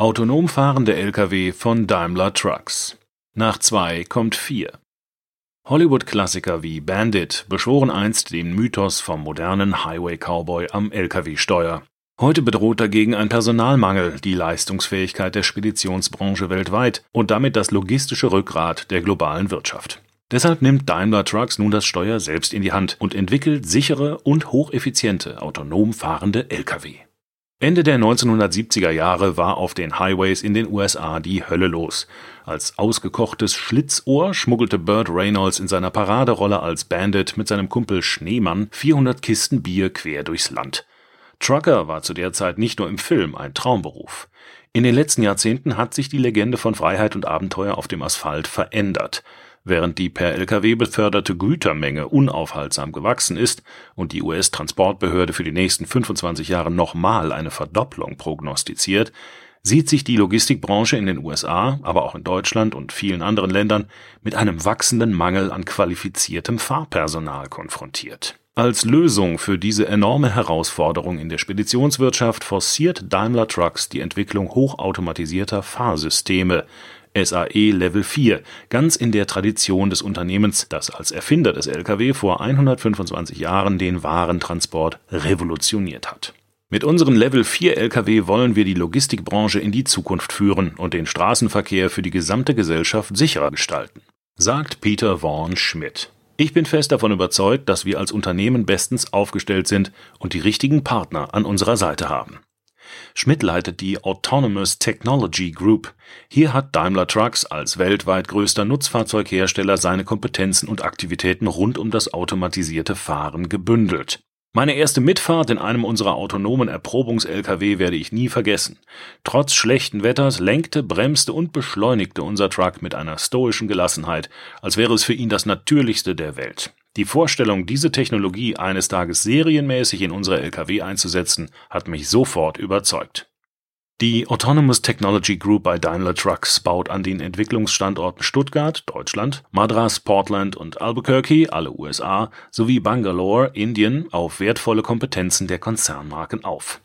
Autonom fahrende Lkw von Daimler Trucks. Nach zwei kommt vier. Hollywood-Klassiker wie Bandit beschworen einst den Mythos vom modernen Highway-Cowboy am Lkw-Steuer. Heute bedroht dagegen ein Personalmangel die Leistungsfähigkeit der Speditionsbranche weltweit und damit das logistische Rückgrat der globalen Wirtschaft. Deshalb nimmt Daimler Trucks nun das Steuer selbst in die Hand und entwickelt sichere und hocheffiziente autonom fahrende Lkw. Ende der 1970er Jahre war auf den Highways in den USA die Hölle los. Als ausgekochtes Schlitzohr schmuggelte Burt Reynolds in seiner Paraderolle als Bandit mit seinem Kumpel Schneemann 400 Kisten Bier quer durchs Land. Trucker war zu der Zeit nicht nur im Film ein Traumberuf. In den letzten Jahrzehnten hat sich die Legende von Freiheit und Abenteuer auf dem Asphalt verändert. Während die per Lkw beförderte Gütermenge unaufhaltsam gewachsen ist und die US-Transportbehörde für die nächsten 25 Jahre nochmal eine Verdopplung prognostiziert, sieht sich die Logistikbranche in den USA, aber auch in Deutschland und vielen anderen Ländern mit einem wachsenden Mangel an qualifiziertem Fahrpersonal konfrontiert. Als Lösung für diese enorme Herausforderung in der Speditionswirtschaft forciert Daimler Trucks die Entwicklung hochautomatisierter Fahrsysteme, SAE Level 4, ganz in der Tradition des Unternehmens, das als Erfinder des Lkw vor 125 Jahren den Warentransport revolutioniert hat. Mit unseren Level 4 Lkw wollen wir die Logistikbranche in die Zukunft führen und den Straßenverkehr für die gesamte Gesellschaft sicherer gestalten, sagt Peter Vaughan Schmidt. Ich bin fest davon überzeugt, dass wir als Unternehmen bestens aufgestellt sind und die richtigen Partner an unserer Seite haben. Schmidt leitet die Autonomous Technology Group. Hier hat Daimler Trucks als weltweit größter Nutzfahrzeughersteller seine Kompetenzen und Aktivitäten rund um das automatisierte Fahren gebündelt. Meine erste Mitfahrt in einem unserer autonomen Erprobungs-Lkw werde ich nie vergessen. Trotz schlechten Wetters lenkte, bremste und beschleunigte unser Truck mit einer stoischen Gelassenheit, als wäre es für ihn das Natürlichste der Welt. Die Vorstellung, diese Technologie eines Tages serienmäßig in unsere Lkw einzusetzen, hat mich sofort überzeugt. Die Autonomous Technology Group bei Daimler Trucks baut an den Entwicklungsstandorten Stuttgart, Deutschland, Madras, Portland und Albuquerque, alle USA, sowie Bangalore, Indien, auf wertvolle Kompetenzen der Konzernmarken auf.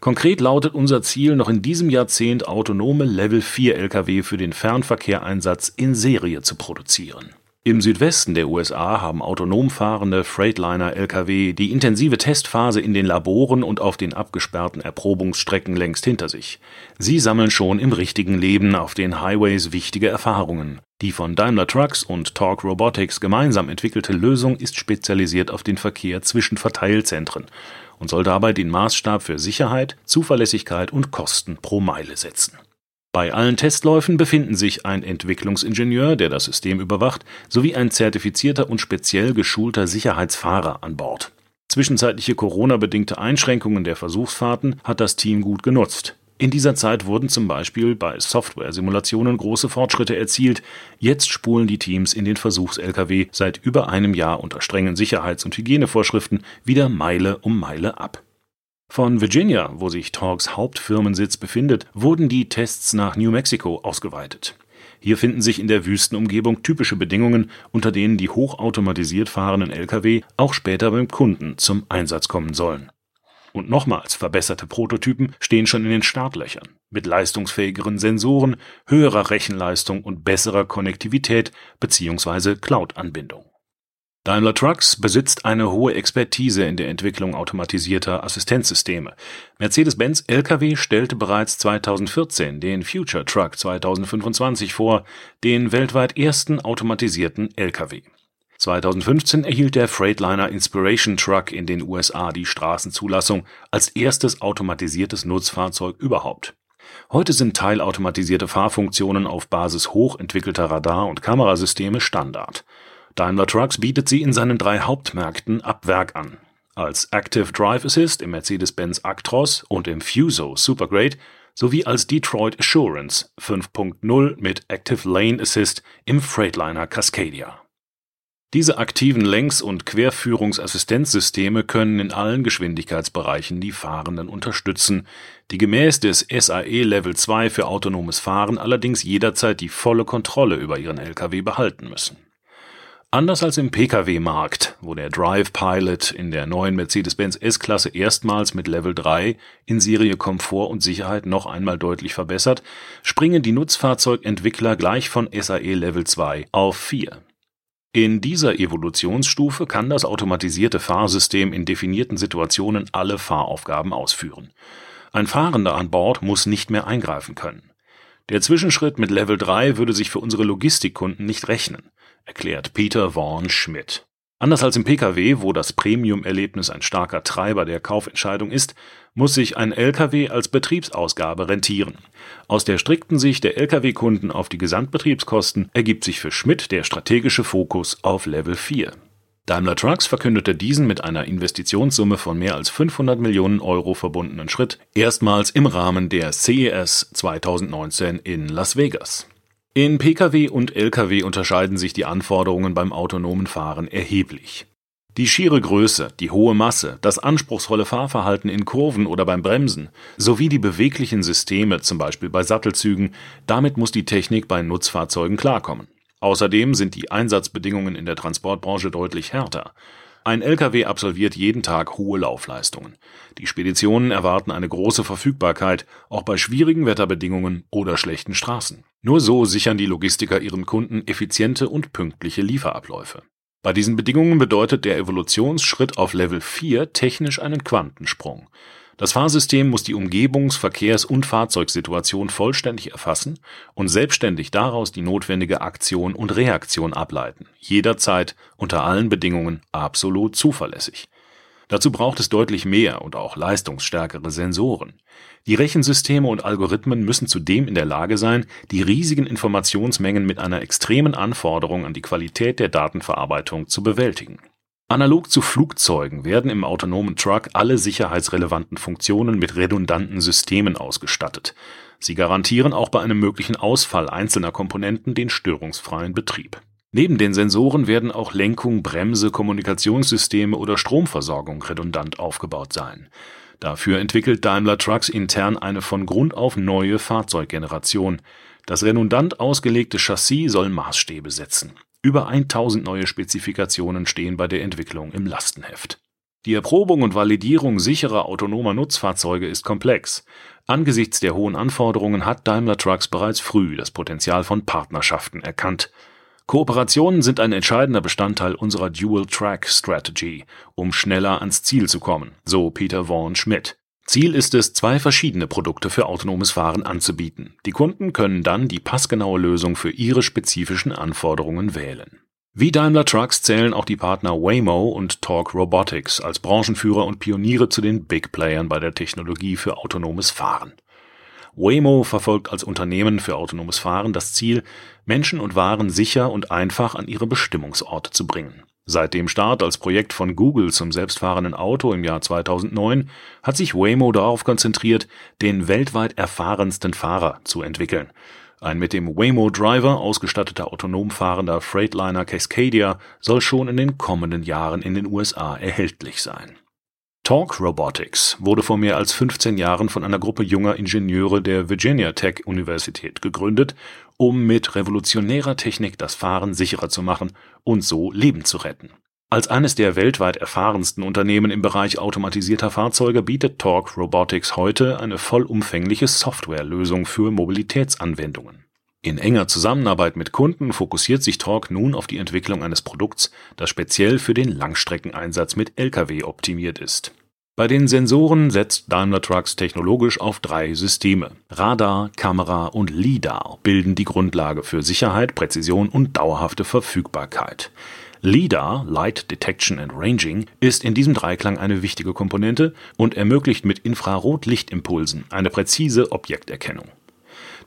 Konkret lautet unser Ziel, noch in diesem Jahrzehnt autonome Level 4 Lkw für den Fernverkehreinsatz in Serie zu produzieren. Im Südwesten der USA haben autonom fahrende Freightliner-Lkw die intensive Testphase in den Laboren und auf den abgesperrten Erprobungsstrecken längst hinter sich. Sie sammeln schon im richtigen Leben auf den Highways wichtige Erfahrungen. Die von Daimler Trucks und Torque Robotics gemeinsam entwickelte Lösung ist spezialisiert auf den Verkehr zwischen Verteilzentren und soll dabei den Maßstab für Sicherheit, Zuverlässigkeit und Kosten pro Meile setzen bei allen Testläufen befinden sich ein Entwicklungsingenieur, der das System überwacht, sowie ein zertifizierter und speziell geschulter Sicherheitsfahrer an Bord. Zwischenzeitliche Corona-bedingte Einschränkungen der Versuchsfahrten hat das Team gut genutzt. In dieser Zeit wurden zum Beispiel bei Software-Simulationen große Fortschritte erzielt. Jetzt spulen die Teams in den Versuchs-Lkw seit über einem Jahr unter strengen Sicherheits- und Hygienevorschriften wieder Meile um Meile ab. Von Virginia, wo sich Torques Hauptfirmensitz befindet, wurden die Tests nach New Mexico ausgeweitet. Hier finden sich in der Wüstenumgebung typische Bedingungen, unter denen die hochautomatisiert fahrenden Lkw auch später beim Kunden zum Einsatz kommen sollen. Und nochmals verbesserte Prototypen stehen schon in den Startlöchern. Mit leistungsfähigeren Sensoren, höherer Rechenleistung und besserer Konnektivität bzw. Cloud-Anbindung. Daimler Trucks besitzt eine hohe Expertise in der Entwicklung automatisierter Assistenzsysteme. Mercedes-Benz Lkw stellte bereits 2014 den Future Truck 2025 vor, den weltweit ersten automatisierten Lkw. 2015 erhielt der Freightliner Inspiration Truck in den USA die Straßenzulassung als erstes automatisiertes Nutzfahrzeug überhaupt. Heute sind teilautomatisierte Fahrfunktionen auf Basis hochentwickelter Radar- und Kamerasysteme Standard. Daimler Trucks bietet sie in seinen drei Hauptmärkten ab Werk an. Als Active Drive Assist im Mercedes-Benz Actros und im Fuso Supergrade sowie als Detroit Assurance 5.0 mit Active Lane Assist im Freightliner Cascadia. Diese aktiven Längs- und Querführungsassistenzsysteme können in allen Geschwindigkeitsbereichen die Fahrenden unterstützen, die gemäß des SAE Level 2 für autonomes Fahren allerdings jederzeit die volle Kontrolle über ihren Lkw behalten müssen Anders als im Pkw-Markt, wo der Drive Pilot in der neuen Mercedes-Benz S-Klasse erstmals mit Level 3 in Serie Komfort und Sicherheit noch einmal deutlich verbessert, springen die Nutzfahrzeugentwickler gleich von SAE Level 2 auf 4. In dieser Evolutionsstufe kann das automatisierte Fahrsystem in definierten Situationen alle Fahraufgaben ausführen. Ein Fahrender an Bord muss nicht mehr eingreifen können. Der Zwischenschritt mit Level 3 würde sich für unsere Logistikkunden nicht rechnen erklärt Peter Vaughan Schmidt. Anders als im Pkw, wo das Premium-Erlebnis ein starker Treiber der Kaufentscheidung ist, muss sich ein Lkw als Betriebsausgabe rentieren. Aus der strikten Sicht der Lkw-Kunden auf die Gesamtbetriebskosten ergibt sich für Schmidt der strategische Fokus auf Level 4. Daimler Trucks verkündete diesen mit einer Investitionssumme von mehr als 500 Millionen Euro verbundenen Schritt erstmals im Rahmen der CES 2019 in Las Vegas. In Pkw und Lkw unterscheiden sich die Anforderungen beim autonomen Fahren erheblich. Die schiere Größe, die hohe Masse, das anspruchsvolle Fahrverhalten in Kurven oder beim Bremsen sowie die beweglichen Systeme, zum Beispiel bei Sattelzügen, damit muss die Technik bei Nutzfahrzeugen klarkommen. Außerdem sind die Einsatzbedingungen in der Transportbranche deutlich härter. Ein Lkw absolviert jeden Tag hohe Laufleistungen. Die Speditionen erwarten eine große Verfügbarkeit, auch bei schwierigen Wetterbedingungen oder schlechten Straßen. Nur so sichern die Logistiker ihren Kunden effiziente und pünktliche Lieferabläufe. Bei diesen Bedingungen bedeutet der Evolutionsschritt auf Level 4 technisch einen Quantensprung. Das Fahrsystem muss die Umgebungs-, Verkehrs- und Fahrzeugsituation vollständig erfassen und selbstständig daraus die notwendige Aktion und Reaktion ableiten, jederzeit unter allen Bedingungen absolut zuverlässig. Dazu braucht es deutlich mehr und auch leistungsstärkere Sensoren. Die Rechensysteme und Algorithmen müssen zudem in der Lage sein, die riesigen Informationsmengen mit einer extremen Anforderung an die Qualität der Datenverarbeitung zu bewältigen Analog zu Flugzeugen werden im autonomen Truck alle sicherheitsrelevanten Funktionen mit redundanten Systemen ausgestattet. Sie garantieren auch bei einem möglichen Ausfall einzelner Komponenten den störungsfreien Betrieb. Neben den Sensoren werden auch Lenkung, Bremse, Kommunikationssysteme oder Stromversorgung redundant aufgebaut sein. Dafür entwickelt Daimler Trucks intern eine von Grund auf neue Fahrzeuggeneration. Das redundant ausgelegte Chassis soll Maßstäbe setzen über 1000 neue Spezifikationen stehen bei der Entwicklung im Lastenheft. Die Erprobung und Validierung sicherer autonomer Nutzfahrzeuge ist komplex. Angesichts der hohen Anforderungen hat Daimler Trucks bereits früh das Potenzial von Partnerschaften erkannt. Kooperationen sind ein entscheidender Bestandteil unserer Dual-Track-Strategy, um schneller ans Ziel zu kommen, so Peter Vaughan Schmidt. Ziel ist es, zwei verschiedene Produkte für autonomes Fahren anzubieten. Die Kunden können dann die passgenaue Lösung für ihre spezifischen Anforderungen wählen. Wie Daimler Trucks zählen auch die Partner Waymo und Torque Robotics als Branchenführer und Pioniere zu den Big Playern bei der Technologie für autonomes Fahren. Waymo verfolgt als Unternehmen für autonomes Fahren das Ziel, Menschen und Waren sicher und einfach an ihre Bestimmungsorte zu bringen. Seit dem Start als Projekt von Google zum selbstfahrenden Auto im Jahr 2009 hat sich Waymo darauf konzentriert, den weltweit erfahrensten Fahrer zu entwickeln. Ein mit dem Waymo Driver ausgestatteter autonom fahrender Freightliner Cascadia soll schon in den kommenden Jahren in den USA erhältlich sein Talk Robotics wurde vor mehr als 15 Jahren von einer Gruppe junger Ingenieure der Virginia Tech Universität gegründet, um mit revolutionärer Technik das Fahren sicherer zu machen und so Leben zu retten. Als eines der weltweit erfahrensten Unternehmen im Bereich automatisierter Fahrzeuge bietet Talk Robotics heute eine vollumfängliche Softwarelösung für Mobilitätsanwendungen. In enger Zusammenarbeit mit Kunden fokussiert sich Torque nun auf die Entwicklung eines Produkts, das speziell für den Langstreckeneinsatz mit Lkw optimiert ist bei den Sensoren setzt Daimler Trucks technologisch auf drei Systeme. Radar, Kamera und LiDAR bilden die Grundlage für Sicherheit, Präzision und dauerhafte Verfügbarkeit. LiDAR, Light Detection and Ranging, ist in diesem Dreiklang eine wichtige Komponente und ermöglicht mit Infrarotlichtimpulsen eine präzise Objekterkennung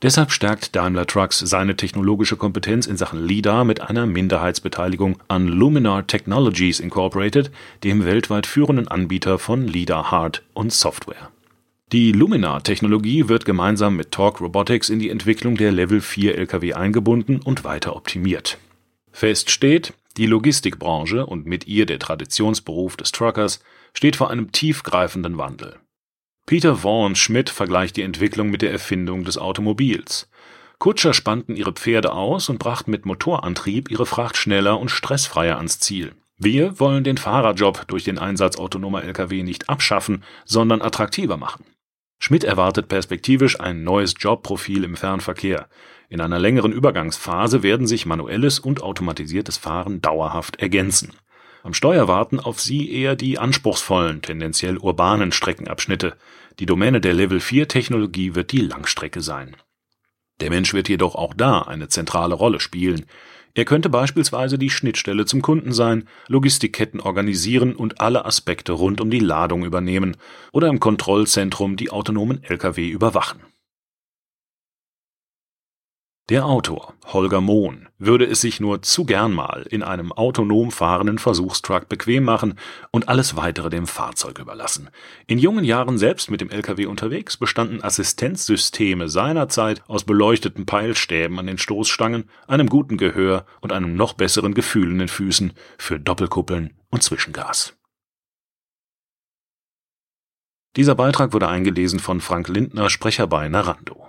Deshalb stärkt Daimler Trucks seine technologische Kompetenz in Sachen LiDAR mit einer Minderheitsbeteiligung an Luminar Technologies Incorporated, dem weltweit führenden Anbieter von LiDAR Hard und Software. Die Luminar-Technologie wird gemeinsam mit Torque Robotics in die Entwicklung der Level 4 Lkw eingebunden und weiter optimiert. Fest steht, die Logistikbranche und mit ihr der Traditionsberuf des Truckers steht vor einem tiefgreifenden Wandel. Peter Vaughan Schmidt vergleicht die Entwicklung mit der Erfindung des Automobils. Kutscher spannten ihre Pferde aus und brachten mit Motorantrieb ihre Fracht schneller und stressfreier ans Ziel. Wir wollen den Fahrerjob durch den Einsatz autonomer Lkw nicht abschaffen, sondern attraktiver machen. Schmidt erwartet perspektivisch ein neues Jobprofil im Fernverkehr. In einer längeren Übergangsphase werden sich manuelles und automatisiertes Fahren dauerhaft ergänzen. Am Steuer warten auf sie eher die anspruchsvollen, tendenziell urbanen Streckenabschnitte. Die Domäne der Level-4-Technologie wird die Langstrecke sein. Der Mensch wird jedoch auch da eine zentrale Rolle spielen. Er könnte beispielsweise die Schnittstelle zum Kunden sein, Logistikketten organisieren und alle Aspekte rund um die Ladung übernehmen oder im Kontrollzentrum die autonomen Lkw überwachen. Der Autor, Holger Mohn, würde es sich nur zu gern mal in einem autonom fahrenden Versuchstruck bequem machen und alles weitere dem Fahrzeug überlassen. In jungen Jahren selbst mit dem LKW unterwegs bestanden Assistenzsysteme seinerzeit aus beleuchteten Peilstäben an den Stoßstangen, einem guten Gehör und einem noch besseren Gefühl in den Füßen für Doppelkuppeln und Zwischengas. Dieser Beitrag wurde eingelesen von Frank Lindner, Sprecher bei Narando.